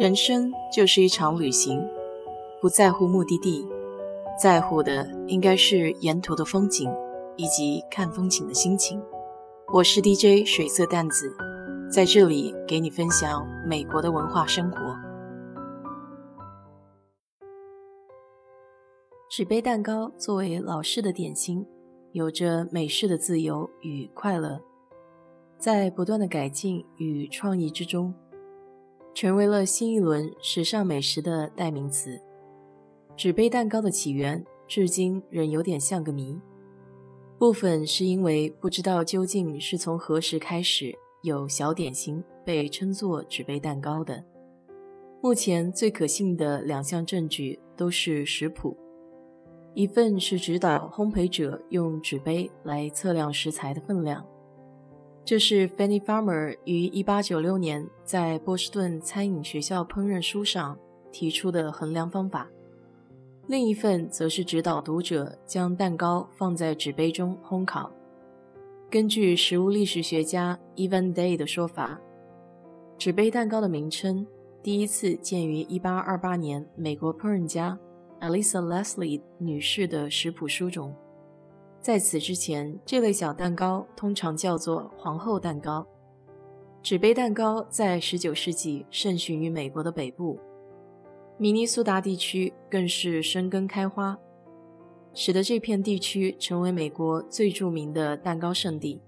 人生就是一场旅行，不在乎目的地，在乎的应该是沿途的风景以及看风景的心情。我是 DJ 水色淡子，在这里给你分享美国的文化生活。纸杯蛋糕作为老式的点心，有着美式的自由与快乐。在不断的改进与创意之中，成为了新一轮时尚美食的代名词。纸杯蛋糕的起源至今仍有点像个谜，部分是因为不知道究竟是从何时开始有小点心被称作纸杯蛋糕的。目前最可信的两项证据都是食谱，一份是指导烘焙者用纸杯来测量食材的分量。这是 Fanny Farmer 于1896年在波士顿餐饮学校烹饪书上提出的衡量方法。另一份则是指导读者将蛋糕放在纸杯中烘烤。根据食物历史学家 Evan Day 的说法，纸杯蛋糕的名称第一次见于1828年美国烹饪家 Alisa Leslie 女士的食谱书中。在此之前，这类小蛋糕通常叫做皇后蛋糕。纸杯蛋糕在19世纪盛行于美国的北部，明尼苏达地区更是生根开花，使得这片地区成为美国最著名的蛋糕圣地。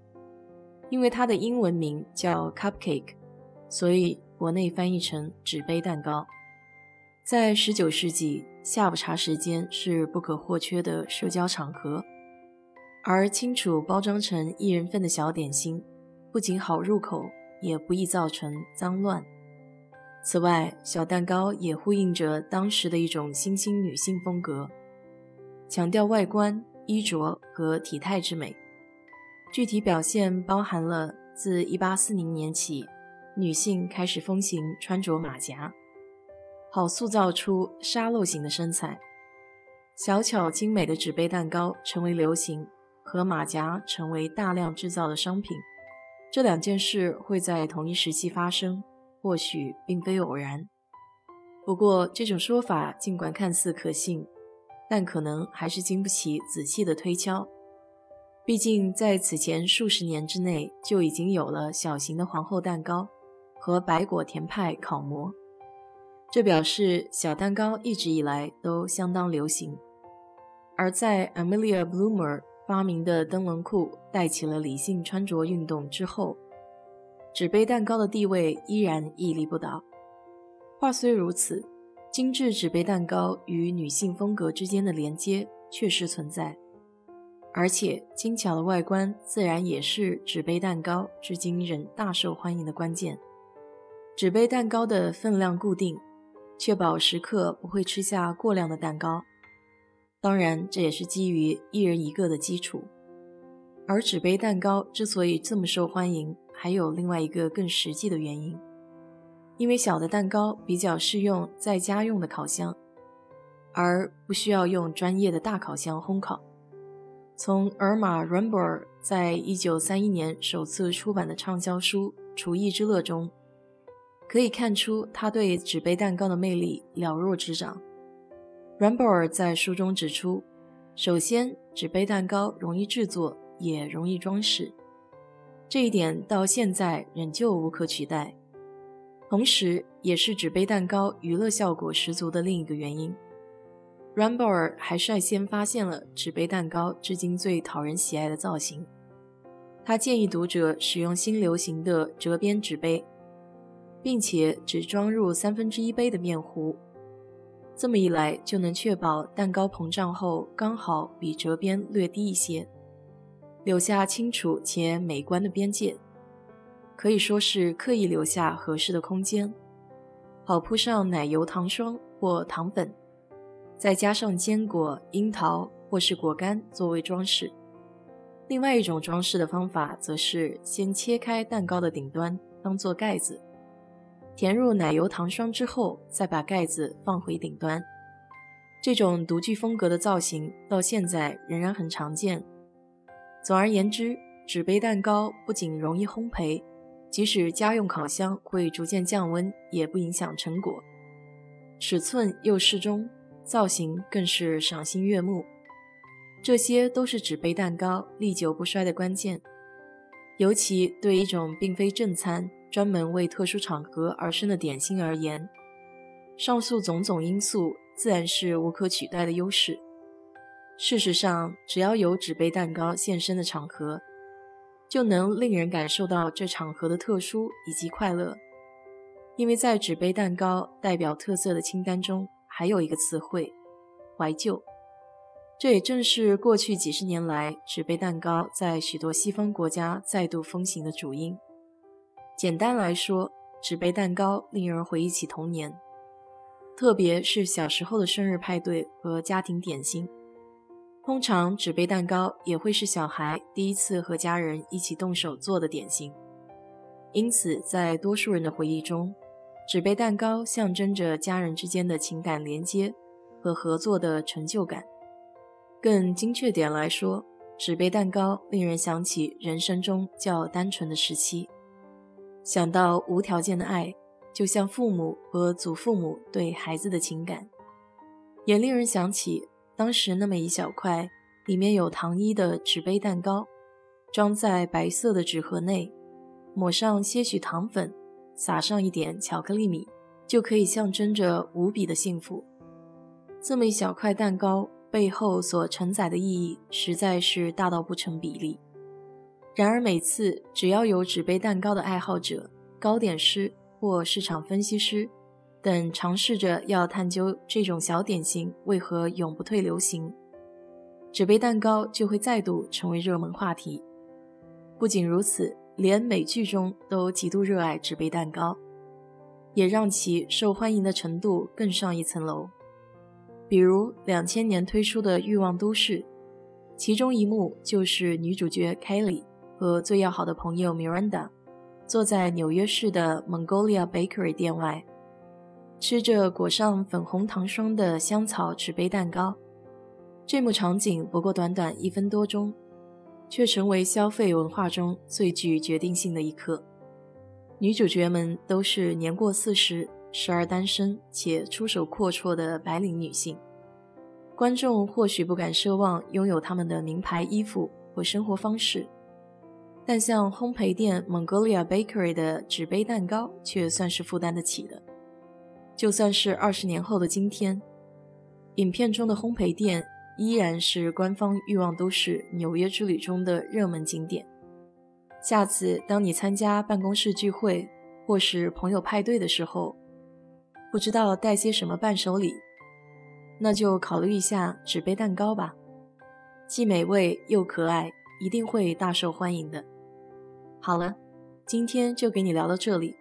因为它的英文名叫 Cupcake，所以国内翻译成纸杯蛋糕。在19世纪，下午茶时间是不可或缺的社交场合。而清楚包装成一人份的小点心，不仅好入口，也不易造成脏乱。此外，小蛋糕也呼应着当时的一种新兴女性风格，强调外观、衣着和体态之美。具体表现包含了自1840年起，女性开始风行穿着马甲，好塑造出沙漏型的身材。小巧精美的纸杯蛋糕成为流行。和马甲成为大量制造的商品，这两件事会在同一时期发生，或许并非偶然。不过，这种说法尽管看似可信，但可能还是经不起仔细的推敲。毕竟，在此前数十年之内，就已经有了小型的皇后蛋糕和白果甜派烤模，这表示小蛋糕一直以来都相当流行。而在 Amelia Bloomer。发明的灯笼裤带起了理性穿着运动之后，纸杯蛋糕的地位依然屹立不倒。话虽如此，精致纸杯蛋糕与女性风格之间的连接确实存在，而且精巧的外观自然也是纸杯蛋糕至今仍大受欢迎的关键。纸杯蛋糕的分量固定，确保食客不会吃下过量的蛋糕。当然，这也是基于一人一个的基础。而纸杯蛋糕之所以这么受欢迎，还有另外一个更实际的原因，因为小的蛋糕比较适用在家用的烤箱，而不需要用专业的大烤箱烘烤。从尔玛·伦博尔在一九三一年首次出版的畅销书《厨艺之乐》中，可以看出他对纸杯蛋糕的魅力了若指掌。软博尔在书中指出，首先，纸杯蛋糕容易制作，也容易装饰，这一点到现在仍旧无可取代。同时，也是纸杯蛋糕娱乐效果十足的另一个原因。软博尔还率先发现了纸杯蛋糕至今最讨人喜爱的造型。他建议读者使用新流行的折边纸杯，并且只装入三分之一杯的面糊。这么一来，就能确保蛋糕膨胀后刚好比折边略低一些，留下清楚且美观的边界，可以说是刻意留下合适的空间。好铺上奶油糖霜或糖粉，再加上坚果、樱桃或是果干作为装饰。另外一种装饰的方法，则是先切开蛋糕的顶端，当做盖子。填入奶油糖霜之后，再把盖子放回顶端。这种独具风格的造型到现在仍然很常见。总而言之，纸杯蛋糕不仅容易烘焙，即使家用烤箱会逐渐降温，也不影响成果。尺寸又适中，造型更是赏心悦目。这些都是纸杯蛋糕历久不衰的关键。尤其对一种并非正餐、专门为特殊场合而生的点心而言，上述种种因素自然是无可取代的优势。事实上，只要有纸杯蛋糕现身的场合，就能令人感受到这场合的特殊以及快乐。因为在纸杯蛋糕代表特色的清单中，还有一个词汇——怀旧。这也正是过去几十年来纸杯蛋糕在许多西方国家再度风行的主因。简单来说，纸杯蛋糕令人回忆起童年，特别是小时候的生日派对和家庭点心。通常，纸杯蛋糕也会是小孩第一次和家人一起动手做的点心。因此，在多数人的回忆中，纸杯蛋糕象征着家人之间的情感连接和合作的成就感。更精确点来说，纸杯蛋糕令人想起人生中较单纯的时期，想到无条件的爱，就像父母和祖父母对孩子的情感，也令人想起当时那么一小块里面有糖衣的纸杯蛋糕，装在白色的纸盒内，抹上些许糖粉，撒上一点巧克力米，就可以象征着无比的幸福。这么一小块蛋糕。背后所承载的意义实在是大到不成比例。然而，每次只要有纸杯蛋糕的爱好者、糕点师或市场分析师等尝试着要探究这种小点心为何永不退流行，纸杯蛋糕就会再度成为热门话题。不仅如此，连美剧中都极度热爱纸杯蛋糕，也让其受欢迎的程度更上一层楼。比如两千年推出的《欲望都市》，其中一幕就是女主角凯莉和最要好的朋友 Miranda 坐在纽约市的 Mongolia Bakery 店外，吃着裹上粉红糖霜的香草纸杯蛋糕。这幕场景不过短短一分多钟，却成为消费文化中最具决定性的一刻。女主角们都是年过四十。时而单身且出手阔绰的白领女性，观众或许不敢奢望拥有他们的名牌衣服或生活方式，但像烘焙店 Mongolia Bakery 的纸杯蛋糕却算是负担得起的。就算是二十年后的今天，影片中的烘焙店依然是官方欲望都市纽约之旅中的热门景点。下次当你参加办公室聚会或是朋友派对的时候，不知道带些什么伴手礼，那就考虑一下纸杯蛋糕吧，既美味又可爱，一定会大受欢迎的。好了，今天就给你聊到这里。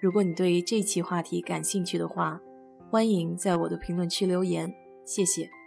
如果你对这期话题感兴趣的话，欢迎在我的评论区留言，谢谢。